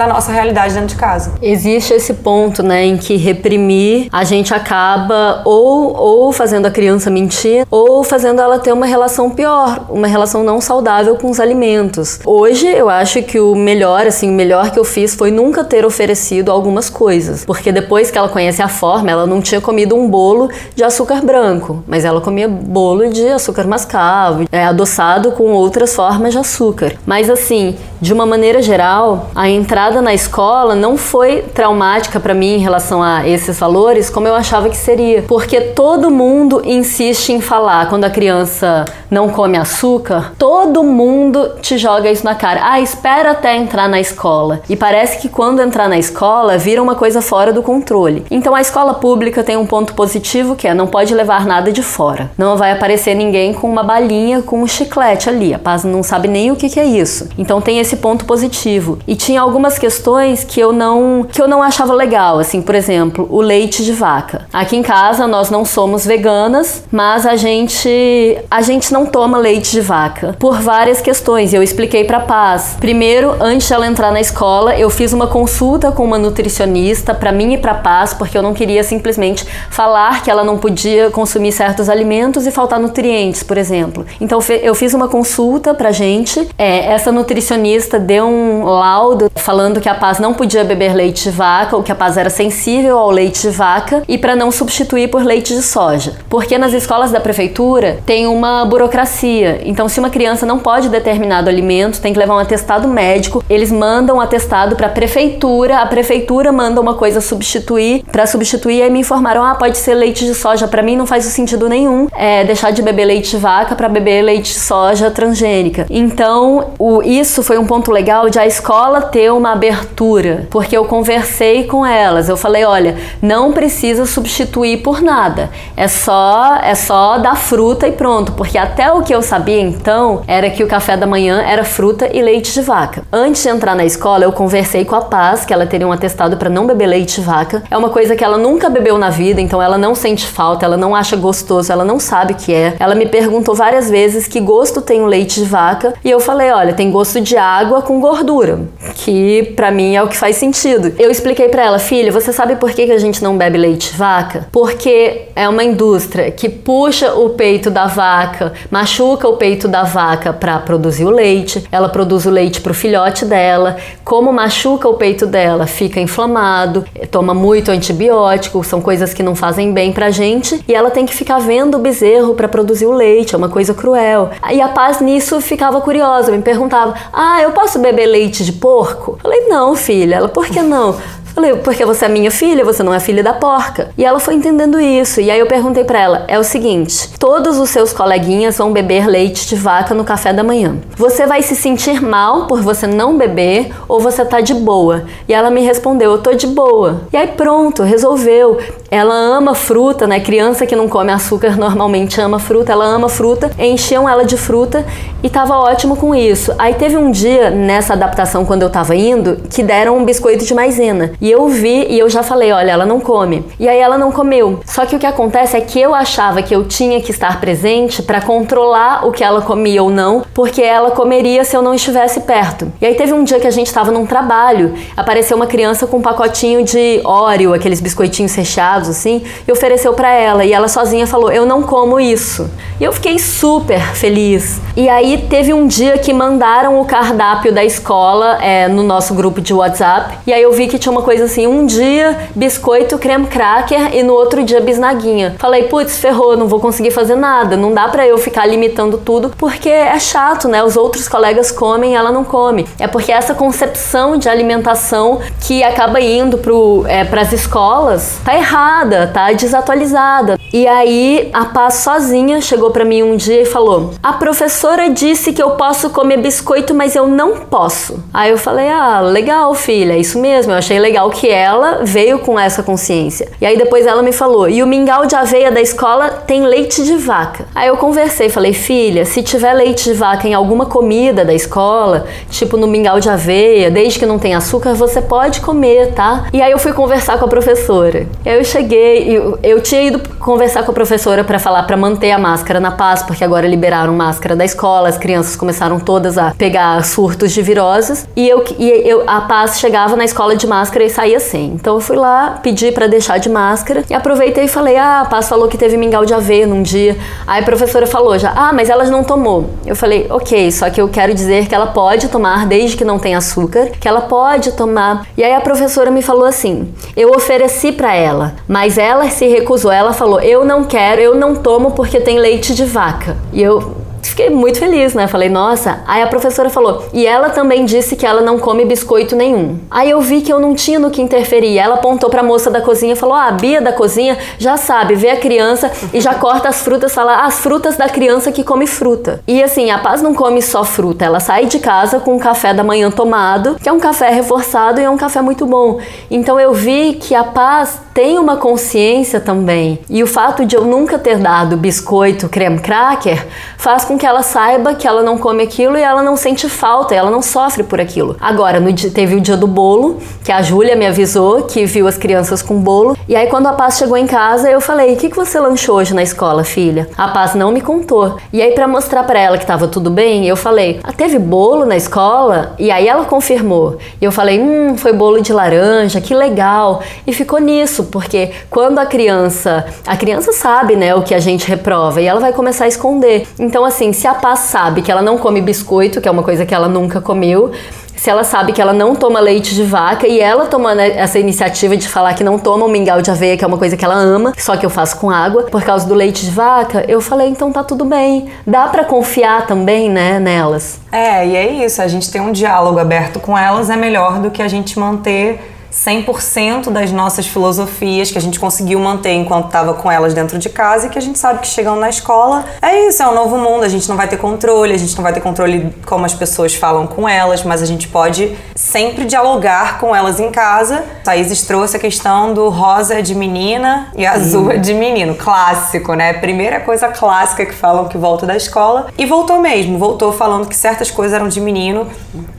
na nossa realidade dentro de casa. Existe esse ponto, né, em que reprimir a gente acaba ou, ou fazendo a criança mentir ou fazendo ela ter uma relação pior, uma relação não saudável com os alimentos. Hoje eu acho que o melhor, assim, o melhor que eu fiz foi nunca ter oferecido algumas coisas, porque depois que ela conhece a forma, ela não tinha comido um bolo de açúcar branco, mas ela comia bolo de açúcar mascavo, é, adoçado com outras formas de açúcar. Mas assim, de uma maneira geral, a entrada na escola não foi traumática para mim em relação a esses valores como eu achava que seria, porque todo mundo insiste em falar quando a criança não come açúcar, todo mundo te joga isso na cara. Ah, espera até entrar na escola. E parece que quando entrar na escola vira uma coisa fora do controle. Então a escola pública tem um ponto positivo que é não pode levar nada de fora. Não vai aparecer ninguém com uma balinha, com um chiclete ali. A Paz não sabe nem o que, que é isso. Então tem esse ponto positivo. E tinha algumas questões que eu não que eu não achava legal, assim, por exemplo, o leite de vaca. Aqui em casa nós não somos veganas, mas a gente a gente não toma leite de vaca por várias questões. Eu expliquei para Paz. Primeiro, antes de ela entrar na escola, eu fiz uma consulta com uma nutricionista para mim e para Paz, porque eu não queria simplesmente falar que ela não podia consumir certos alimentos e faltar nutrientes, por exemplo. Então eu fiz uma consulta pra gente. É, essa nutricionista deu um laudo falando que a Paz não podia beber leite de vaca, ou que a Paz era sensível ao leite de vaca e para não substituir por leite de soja. Porque nas escolas da prefeitura tem uma burocracia. Então, se uma criança não pode determinado alimento, tem que levar um atestado médico. Eles mandam um atestado para a prefeitura, a prefeitura manda uma coisa substituir para substituir. E aí me informaram: ah, pode ser leite de soja. Para mim não faz sentido nenhum é, deixar de beber leite de vaca para beber leite de soja transgênica. Então, o, isso foi um ponto legal de a escola ter uma abertura, porque eu conversei com elas. Eu falei: olha, não precisa substituir por nada. É só é só dar fruta e pronto, porque até o que eu sabia então era que o café da manhã era fruta e leite de vaca. Antes de entrar na escola, eu conversei com a Paz que ela teria um atestado para não beber leite de vaca. É uma coisa que ela nunca bebeu na vida, então ela não sente falta, ela não acha gostoso, ela não sabe o que é. Ela me perguntou várias vezes que gosto tem o leite de vaca e eu falei, olha, tem gosto de água com gordura, que para mim é o que faz sentido. Eu expliquei para ela, filha, você sabe por que a gente não bebe leite de vaca? Porque é uma indústria que puxa o peito da vaca, machuca o peito da vaca para produzir o leite, ela produz o leite para o filhote dela. Como machuca o peito dela, fica inflamado, toma muito antibiótico, são coisas que não fazem bem pra gente, e ela tem que ficar vendo o bezerro para produzir o leite, é uma coisa cruel. E a paz nisso ficava curiosa, me perguntava: "Ah, eu posso beber leite de porco?" Falei: "Não, filha". Ela: "Por que não?" Falei, porque você é minha filha, você não é filha da porca. E ela foi entendendo isso. E aí eu perguntei para ela: é o seguinte, todos os seus coleguinhas vão beber leite de vaca no café da manhã. Você vai se sentir mal por você não beber ou você tá de boa? E ela me respondeu: eu tô de boa. E aí pronto, resolveu. Ela ama fruta, né? Criança que não come açúcar normalmente ama fruta, ela ama fruta. Enchiam ela de fruta e tava ótimo com isso. Aí teve um dia nessa adaptação quando eu tava indo que deram um biscoito de maisena. E eu vi e eu já falei, olha, ela não come. E aí ela não comeu. Só que o que acontece é que eu achava que eu tinha que estar presente para controlar o que ela comia ou não, porque ela comeria se eu não estivesse perto. E aí teve um dia que a gente estava num trabalho, apareceu uma criança com um pacotinho de Oreo, aqueles biscoitinhos recheados assim, e ofereceu para ela e ela sozinha falou: "Eu não como isso". E eu fiquei super feliz. E aí teve um dia que mandaram o cardápio da escola é, no nosso grupo de WhatsApp, e aí eu vi que tinha uma coisa assim, um dia biscoito creme cracker e no outro dia bisnaguinha. Falei, putz, ferrou, não vou conseguir fazer nada, não dá para eu ficar limitando tudo, porque é chato, né? Os outros colegas comem, ela não come. É porque essa concepção de alimentação que acaba indo pro, é, pras escolas tá errada, tá desatualizada. E aí a Paz sozinha chegou para mim um dia e falou: "A professora disse que eu posso comer biscoito, mas eu não posso". Aí eu falei: "Ah, legal, filha, é isso mesmo. Eu achei legal legal que ela veio com essa consciência. E aí depois ela me falou: e o mingau de aveia da escola tem leite de vaca. Aí eu conversei, falei: filha, se tiver leite de vaca em alguma comida da escola, tipo no mingau de aveia, desde que não tenha açúcar, você pode comer, tá? E aí eu fui conversar com a professora. Aí eu cheguei, eu, eu tinha ido conversar com a professora para falar para manter a máscara na paz, porque agora liberaram máscara da escola, as crianças começaram todas a pegar surtos de viroses. E eu, e eu a paz chegava na escola de máscara saía sem. Então eu fui lá, pedi para deixar de máscara e aproveitei e falei: "Ah, a Paz falou que teve mingau de aveia num dia". Aí a professora falou já: "Ah, mas ela não tomou". Eu falei: "OK, só que eu quero dizer que ela pode tomar desde que não tenha açúcar, que ela pode tomar". E aí a professora me falou assim: "Eu ofereci para ela, mas ela se recusou. Ela falou: "Eu não quero, eu não tomo porque tem leite de vaca". E eu Fiquei muito feliz, né? Falei, nossa. Aí a professora falou, e ela também disse que ela não come biscoito nenhum. Aí eu vi que eu não tinha no que interferir. Ela apontou pra moça da cozinha e falou: Ah, a Bia da cozinha já sabe, vê a criança e já corta as frutas, fala ah, as frutas da criança que come fruta. E assim, a Paz não come só fruta, ela sai de casa com o café da manhã tomado, que é um café reforçado e é um café muito bom. Então eu vi que a Paz tem uma consciência também. E o fato de eu nunca ter dado biscoito, creme cracker, faz com que ela saiba que ela não come aquilo e ela não sente falta, ela não sofre por aquilo. Agora, dia, teve o dia do bolo, que a Júlia me avisou que viu as crianças com bolo. E aí, quando a Paz chegou em casa, eu falei: O que, que você lanchou hoje na escola, filha? A Paz não me contou. E aí, para mostrar para ela que tava tudo bem, eu falei: ah, Teve bolo na escola? E aí ela confirmou. E eu falei: Hum, foi bolo de laranja, que legal. E ficou nisso, porque quando a criança. A criança sabe, né, o que a gente reprova e ela vai começar a esconder. Então, assim, se a Paz sabe que ela não come biscoito, que é uma coisa que ela nunca comeu, se ela sabe que ela não toma leite de vaca e ela toma né, essa iniciativa de falar que não toma o mingau de aveia, que é uma coisa que ela ama, só que eu faço com água, por causa do leite de vaca, eu falei, então tá tudo bem. Dá para confiar também, né, nelas. É, e é isso, a gente tem um diálogo aberto com elas é melhor do que a gente manter 100% das nossas filosofias que a gente conseguiu manter enquanto estava com elas dentro de casa e que a gente sabe que chegando na escola é isso, é um novo mundo, a gente não vai ter controle, a gente não vai ter controle como as pessoas falam com elas, mas a gente pode sempre dialogar com elas em casa. Thaís trouxe a questão do rosa é de menina e azul é de menino, clássico, né? Primeira coisa clássica que falam que volta da escola e voltou mesmo, voltou falando que certas coisas eram de menino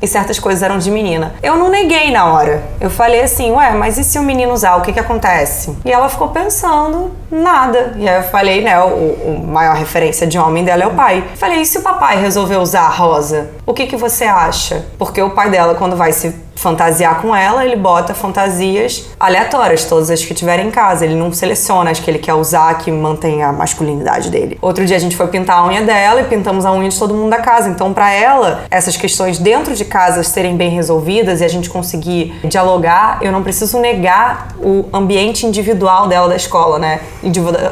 e certas coisas eram de menina. Eu não neguei na hora, eu falei assim, ué, mas e se o menino usar, o que que acontece? E ela ficou pensando, nada. E aí eu falei, né, o, o maior referência de homem dela é o pai. Falei, e se o papai resolver usar a rosa, o que que você acha? Porque o pai dela, quando vai se fantasiar com ela, ele bota fantasias aleatórias, todas as que tiver em casa. Ele não seleciona as que ele quer usar que mantém a masculinidade dele. Outro dia a gente foi pintar a unha dela e pintamos a unha de todo mundo da casa. Então, para ela, essas questões dentro de casa serem bem resolvidas e a gente conseguir dialogar, eu não preciso negar o ambiente individual dela da escola, né?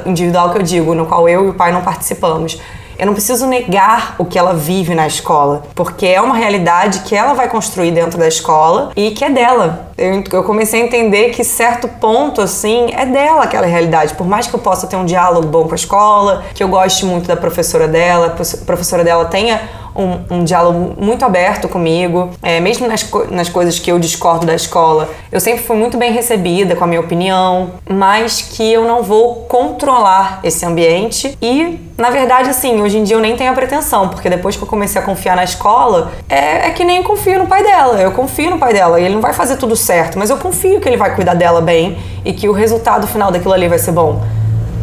Individual que eu digo, no qual eu e o pai não participamos. Eu não preciso negar o que ela vive na escola, porque é uma realidade que ela vai construir dentro da escola e que é dela. Eu, eu comecei a entender que certo ponto, assim, é dela aquela realidade. Por mais que eu possa ter um diálogo bom com a escola, que eu goste muito da professora dela, a professora dela tenha um, um diálogo muito aberto comigo, é, mesmo nas, nas coisas que eu discordo da escola. Eu sempre fui muito bem recebida com a minha opinião, mas que eu não vou controlar esse ambiente e, na verdade, assim, hoje em dia eu nem tenho a pretensão, porque depois que eu comecei a confiar na escola, é, é que nem confio no pai dela. Eu confio no pai dela e ele não vai fazer tudo certo, mas eu confio que ele vai cuidar dela bem e que o resultado final daquilo ali vai ser bom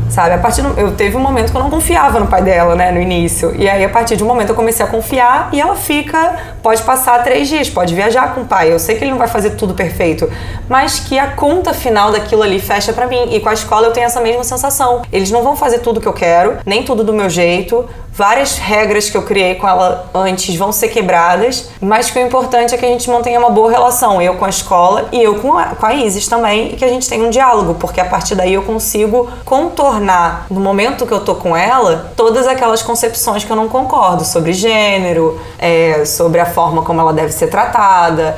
sabe? A partir do, eu teve um momento que eu não confiava no pai dela, né, no início. E aí a partir de um momento eu comecei a confiar e ela fica, pode passar três dias, pode viajar com o pai. Eu sei que ele não vai fazer tudo perfeito, mas que a conta final daquilo ali fecha para mim. E com a escola eu tenho essa mesma sensação. Eles não vão fazer tudo que eu quero, nem tudo do meu jeito várias regras que eu criei com ela antes vão ser quebradas, mas que o importante é que a gente mantenha uma boa relação, eu com a escola e eu com a, com a Isis também, e que a gente tenha um diálogo, porque a partir daí eu consigo contornar, no momento que eu tô com ela, todas aquelas concepções que eu não concordo sobre gênero, é, sobre a forma como ela deve ser tratada.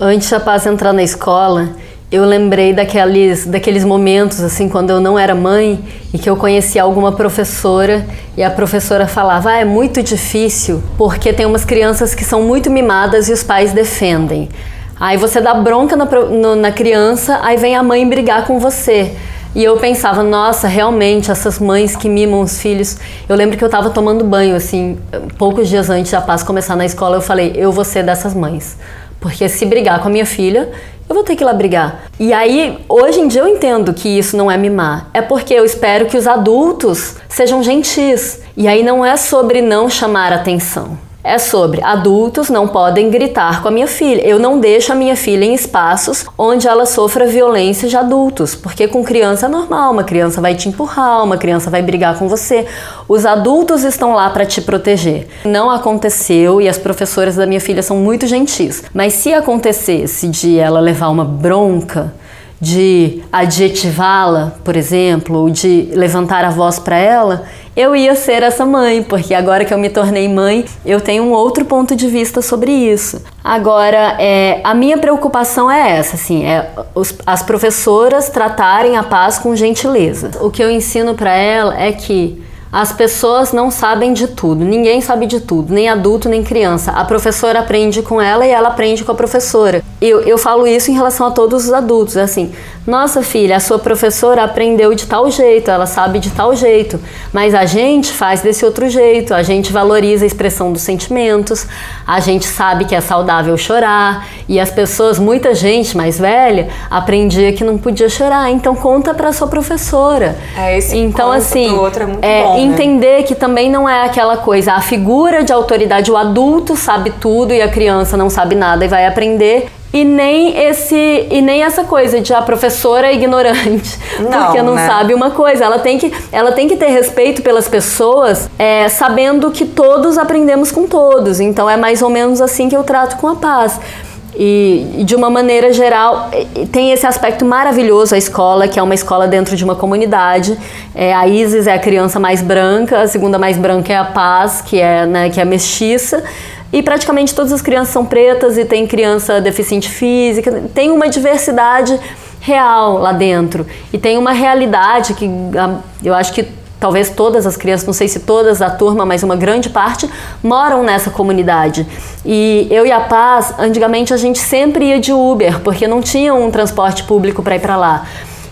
Antes da Paz entrar na escola, eu lembrei daqueles, daqueles momentos, assim, quando eu não era mãe e que eu conhecia alguma professora e a professora falava: ah, é muito difícil porque tem umas crianças que são muito mimadas e os pais defendem. Aí você dá bronca na, na criança, aí vem a mãe brigar com você. E eu pensava, nossa, realmente, essas mães que mimam os filhos. Eu lembro que eu estava tomando banho, assim, poucos dias antes da paz começar na escola, eu falei, eu vou ser dessas mães. Porque se brigar com a minha filha, eu vou ter que ir lá brigar. E aí, hoje em dia eu entendo que isso não é mimar. É porque eu espero que os adultos sejam gentis. E aí não é sobre não chamar atenção é sobre adultos não podem gritar com a minha filha. Eu não deixo a minha filha em espaços onde ela sofra violência de adultos, porque com criança é normal, uma criança vai te empurrar, uma criança vai brigar com você. Os adultos estão lá para te proteger. Não aconteceu e as professoras da minha filha são muito gentis, mas se acontecesse de ela levar uma bronca, de adjetivá-la, por exemplo, ou de levantar a voz para ela, eu ia ser essa mãe, porque agora que eu me tornei mãe, eu tenho um outro ponto de vista sobre isso. Agora, é, a minha preocupação é essa, assim, é os, as professoras tratarem a paz com gentileza. O que eu ensino para ela é que as pessoas não sabem de tudo, ninguém sabe de tudo, nem adulto nem criança. A professora aprende com ela e ela aprende com a professora. Eu, eu falo isso em relação a todos os adultos, assim, nossa filha, a sua professora aprendeu de tal jeito, ela sabe de tal jeito, mas a gente faz desse outro jeito, a gente valoriza a expressão dos sentimentos, a gente sabe que é saudável chorar e as pessoas, muita gente mais velha, aprendia que não podia chorar, então conta para sua professora. É esse então assim, outro é muito é, bom, né? entender que também não é aquela coisa, a figura de autoridade, o adulto sabe tudo e a criança não sabe nada e vai aprender e nem esse e nem essa coisa de a professora é ignorante <laughs> Não, porque não né? sabe uma coisa. Ela tem que ela tem que ter respeito pelas pessoas é, sabendo que todos aprendemos com todos. Então é mais ou menos assim que eu trato com a paz. E de uma maneira geral tem esse aspecto maravilhoso a escola que é uma escola dentro de uma comunidade. É, a Isis é a criança mais branca a segunda mais branca é a Paz que é né, que é mestiça e praticamente todas as crianças são pretas e tem criança deficiente física, tem uma diversidade real lá dentro. E tem uma realidade que ah, eu acho que talvez todas as crianças, não sei se todas da turma, mas uma grande parte, moram nessa comunidade. E eu e a Paz, antigamente a gente sempre ia de Uber, porque não tinha um transporte público para ir para lá.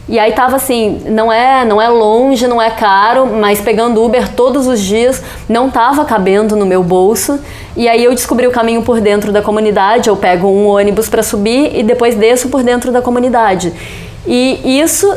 E aí tava assim, não é, não é longe, não é caro, mas pegando Uber todos os dias não tava cabendo no meu bolso. E aí eu descobri o caminho por dentro da comunidade, eu pego um ônibus para subir e depois desço por dentro da comunidade. E isso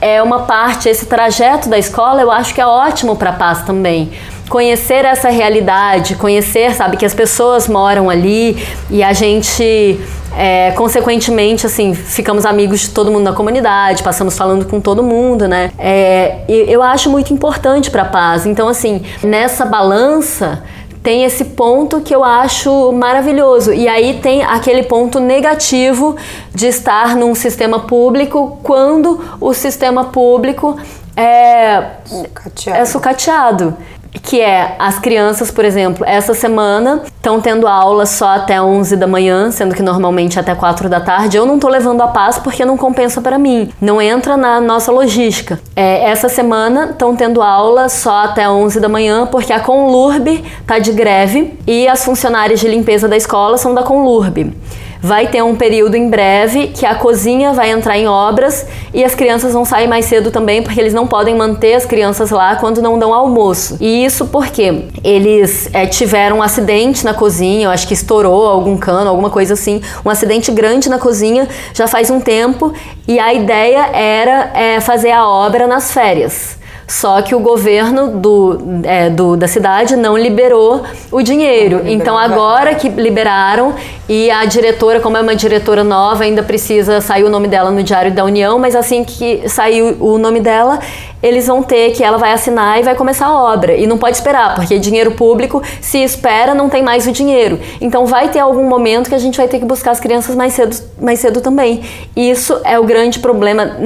é uma parte, esse trajeto da escola, eu acho que é ótimo para a paz também. Conhecer essa realidade, conhecer, sabe, que as pessoas moram ali e a gente, é, consequentemente, assim, ficamos amigos de todo mundo na comunidade, passamos falando com todo mundo, né? É, eu acho muito importante para a paz. Então, assim, nessa balança tem esse ponto que eu acho maravilhoso. E aí tem aquele ponto negativo de estar num sistema público quando o sistema público é, Sucateado. é sucateado. Que é as crianças, por exemplo, essa semana estão tendo aula só até 11 da manhã, sendo que normalmente até 4 da tarde. Eu não tô levando a paz porque não compensa para mim, não entra na nossa logística. É, essa semana estão tendo aula só até 11 da manhã porque a Conlurb tá de greve e as funcionárias de limpeza da escola são da Conlurb. Vai ter um período em breve que a cozinha vai entrar em obras e as crianças vão sair mais cedo também, porque eles não podem manter as crianças lá quando não dão almoço. E isso porque eles é, tiveram um acidente na cozinha, eu acho que estourou algum cano, alguma coisa assim, um acidente grande na cozinha já faz um tempo e a ideia era é, fazer a obra nas férias. Só que o governo do, é, do, da cidade não liberou o dinheiro. Não liberou então agora que liberaram e a diretora, como é uma diretora nova, ainda precisa sair o nome dela no Diário da União, mas assim que sair o nome dela, eles vão ter que ela vai assinar e vai começar a obra. E não pode esperar, porque dinheiro público, se espera, não tem mais o dinheiro. Então vai ter algum momento que a gente vai ter que buscar as crianças mais cedo, mais cedo também. Isso é o grande problema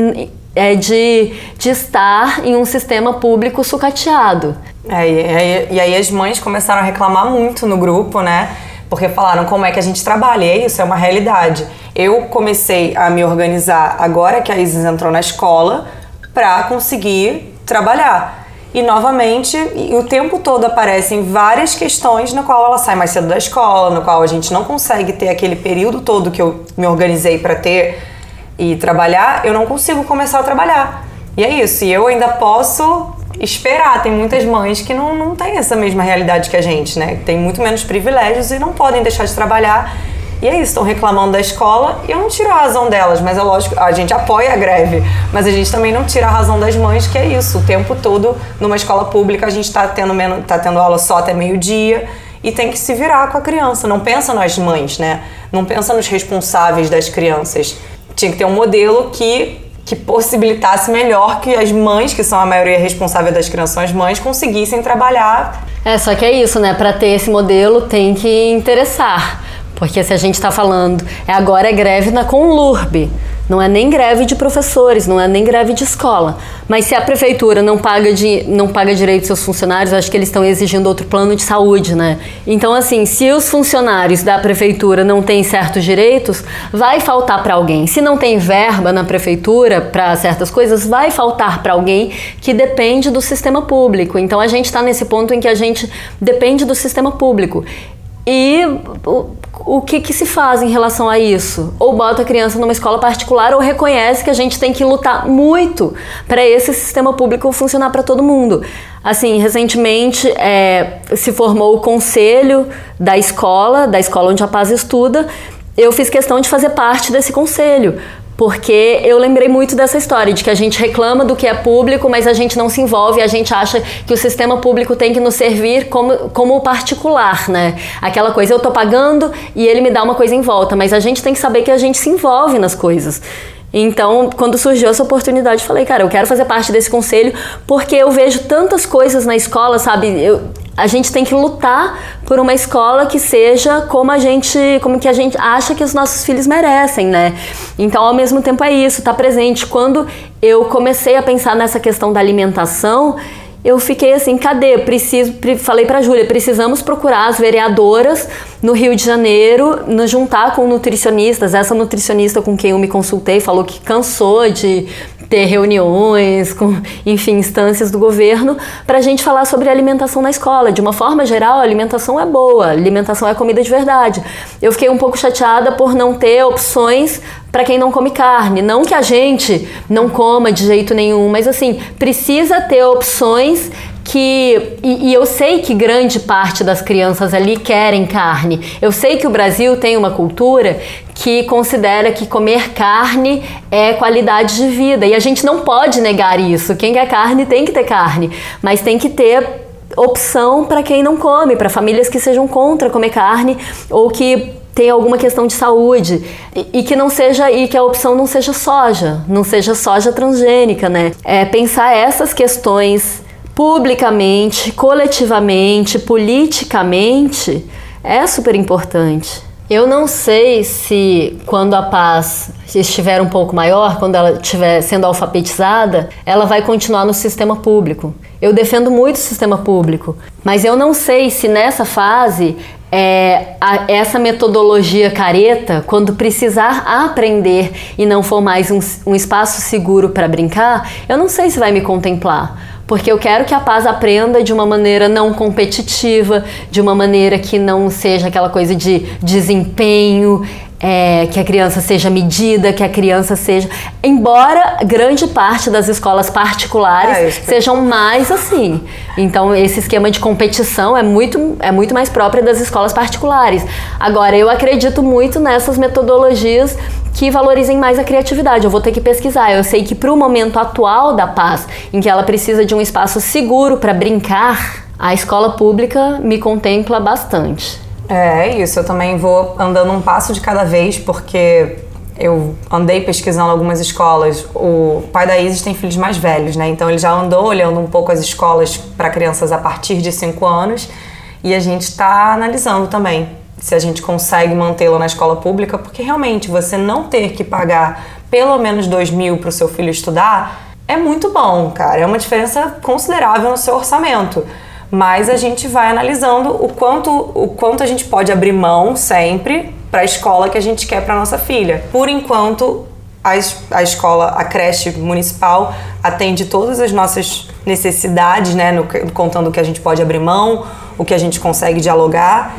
é de, de estar em um sistema público sucateado. É, e, aí, e aí as mães começaram a reclamar muito no grupo, né? Porque falaram como é que a gente trabalha. E é isso, é uma realidade. Eu comecei a me organizar agora que a Isis entrou na escola para conseguir trabalhar. E novamente, o tempo todo aparecem várias questões no qual ela sai mais cedo da escola, no qual a gente não consegue ter aquele período todo que eu me organizei para ter e trabalhar, eu não consigo começar a trabalhar. E é isso, e eu ainda posso esperar. Tem muitas mães que não, não têm essa mesma realidade que a gente, né? Tem muito menos privilégios e não podem deixar de trabalhar. E é isso, estão reclamando da escola e eu não tiro a razão delas, mas é lógico, a gente apoia a greve, mas a gente também não tira a razão das mães, que é isso, o tempo todo numa escola pública a gente tá tendo, menos, tá tendo aula só até meio-dia e tem que se virar com a criança. Não pensa nas mães, né? Não pensa nos responsáveis das crianças. Tinha que ter um modelo que que possibilitasse melhor que as mães, que são a maioria responsável das crianças, as mães, conseguissem trabalhar. É, só que é isso, né? Para ter esse modelo tem que interessar. Porque se a gente está falando, é agora é greve na Conlurb. Não é nem greve de professores, não é nem greve de escola. Mas se a prefeitura não paga, de, não paga direito seus funcionários, acho que eles estão exigindo outro plano de saúde, né? Então, assim, se os funcionários da prefeitura não têm certos direitos, vai faltar para alguém. Se não tem verba na prefeitura para certas coisas, vai faltar para alguém que depende do sistema público. Então, a gente está nesse ponto em que a gente depende do sistema público. E o, o que, que se faz em relação a isso? Ou bota a criança numa escola particular ou reconhece que a gente tem que lutar muito para esse sistema público funcionar para todo mundo. Assim, recentemente é, se formou o conselho da escola, da escola onde a Paz estuda. Eu fiz questão de fazer parte desse conselho, porque eu lembrei muito dessa história de que a gente reclama do que é público, mas a gente não se envolve, a gente acha que o sistema público tem que nos servir como, como particular, né? Aquela coisa, eu tô pagando e ele me dá uma coisa em volta, mas a gente tem que saber que a gente se envolve nas coisas. Então, quando surgiu essa oportunidade, falei, cara, eu quero fazer parte desse conselho porque eu vejo tantas coisas na escola, sabe? Eu, a gente tem que lutar por uma escola que seja como a gente, como que a gente acha que os nossos filhos merecem, né? Então, ao mesmo tempo é isso, tá presente. Quando eu comecei a pensar nessa questão da alimentação, eu fiquei assim, cadê? Preciso, falei para Júlia, precisamos procurar as vereadoras no Rio de Janeiro, nos juntar com nutricionistas. Essa nutricionista com quem eu me consultei falou que cansou de ter reuniões, com, enfim, instâncias do governo, para a gente falar sobre alimentação na escola. De uma forma geral, a alimentação é boa, alimentação é comida de verdade. Eu fiquei um pouco chateada por não ter opções para quem não come carne. Não que a gente não coma de jeito nenhum, mas assim, precisa ter opções que. E, e, eu sei que grande parte das crianças ali querem carne. Eu sei que o Brasil tem uma cultura que considera que comer carne é qualidade de vida. E a gente não pode negar isso. Quem quer carne tem que ter carne, mas tem que ter opção para quem não come, para famílias que sejam contra comer carne ou que tem alguma questão de saúde e, e, que não seja e que a opção não seja soja, não seja soja transgênica, né? É pensar essas questões publicamente, coletivamente, politicamente, é super importante. Eu não sei se quando a paz estiver um pouco maior, quando ela estiver sendo alfabetizada, ela vai continuar no sistema público. Eu defendo muito o sistema público, mas eu não sei se nessa fase é, a, essa metodologia careta, quando precisar aprender e não for mais um, um espaço seguro para brincar, eu não sei se vai me contemplar porque eu quero que a paz aprenda de uma maneira não competitiva, de uma maneira que não seja aquela coisa de desempenho, é, que a criança seja medida, que a criança seja. Embora grande parte das escolas particulares é, sejam mais assim. Então, esse esquema de competição é muito, é muito mais próprio das escolas particulares. Agora, eu acredito muito nessas metodologias que valorizem mais a criatividade. Eu vou ter que pesquisar. Eu sei que para o momento atual da paz, em que ela precisa de um espaço seguro para brincar, a escola pública me contempla bastante. É isso, eu também vou andando um passo de cada vez, porque eu andei pesquisando algumas escolas. O pai da Isis tem filhos mais velhos, né? Então ele já andou olhando um pouco as escolas para crianças a partir de 5 anos e a gente está analisando também se a gente consegue mantê-lo na escola pública, porque realmente você não ter que pagar pelo menos 2 mil para o seu filho estudar é muito bom, cara. É uma diferença considerável no seu orçamento. Mas a gente vai analisando o quanto, o quanto a gente pode abrir mão sempre para a escola que a gente quer para nossa filha. Por enquanto, a, a escola, a creche municipal atende todas as nossas necessidades, né, no, contando o que a gente pode abrir mão, o que a gente consegue dialogar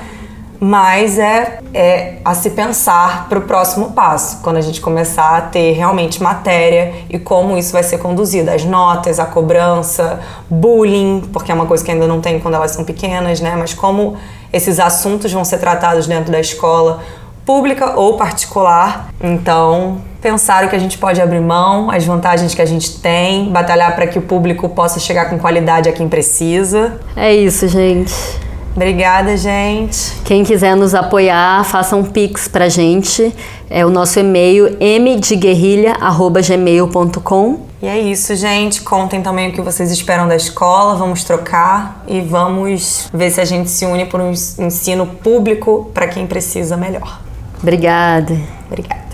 mas é, é a se pensar para o próximo passo, quando a gente começar a ter realmente matéria e como isso vai ser conduzido, as notas, a cobrança, bullying, porque é uma coisa que ainda não tem quando elas são pequenas, né? Mas como esses assuntos vão ser tratados dentro da escola, pública ou particular. Então, pensar o que a gente pode abrir mão, as vantagens que a gente tem, batalhar para que o público possa chegar com qualidade a quem precisa. É isso, gente. Obrigada, gente. Quem quiser nos apoiar, faça um pix pra gente. É o nosso e-mail mdeguerrilha@gmail.com. E é isso, gente. Contem também o que vocês esperam da escola. Vamos trocar e vamos ver se a gente se une por um ensino público para quem precisa melhor. Obrigada. Obrigada.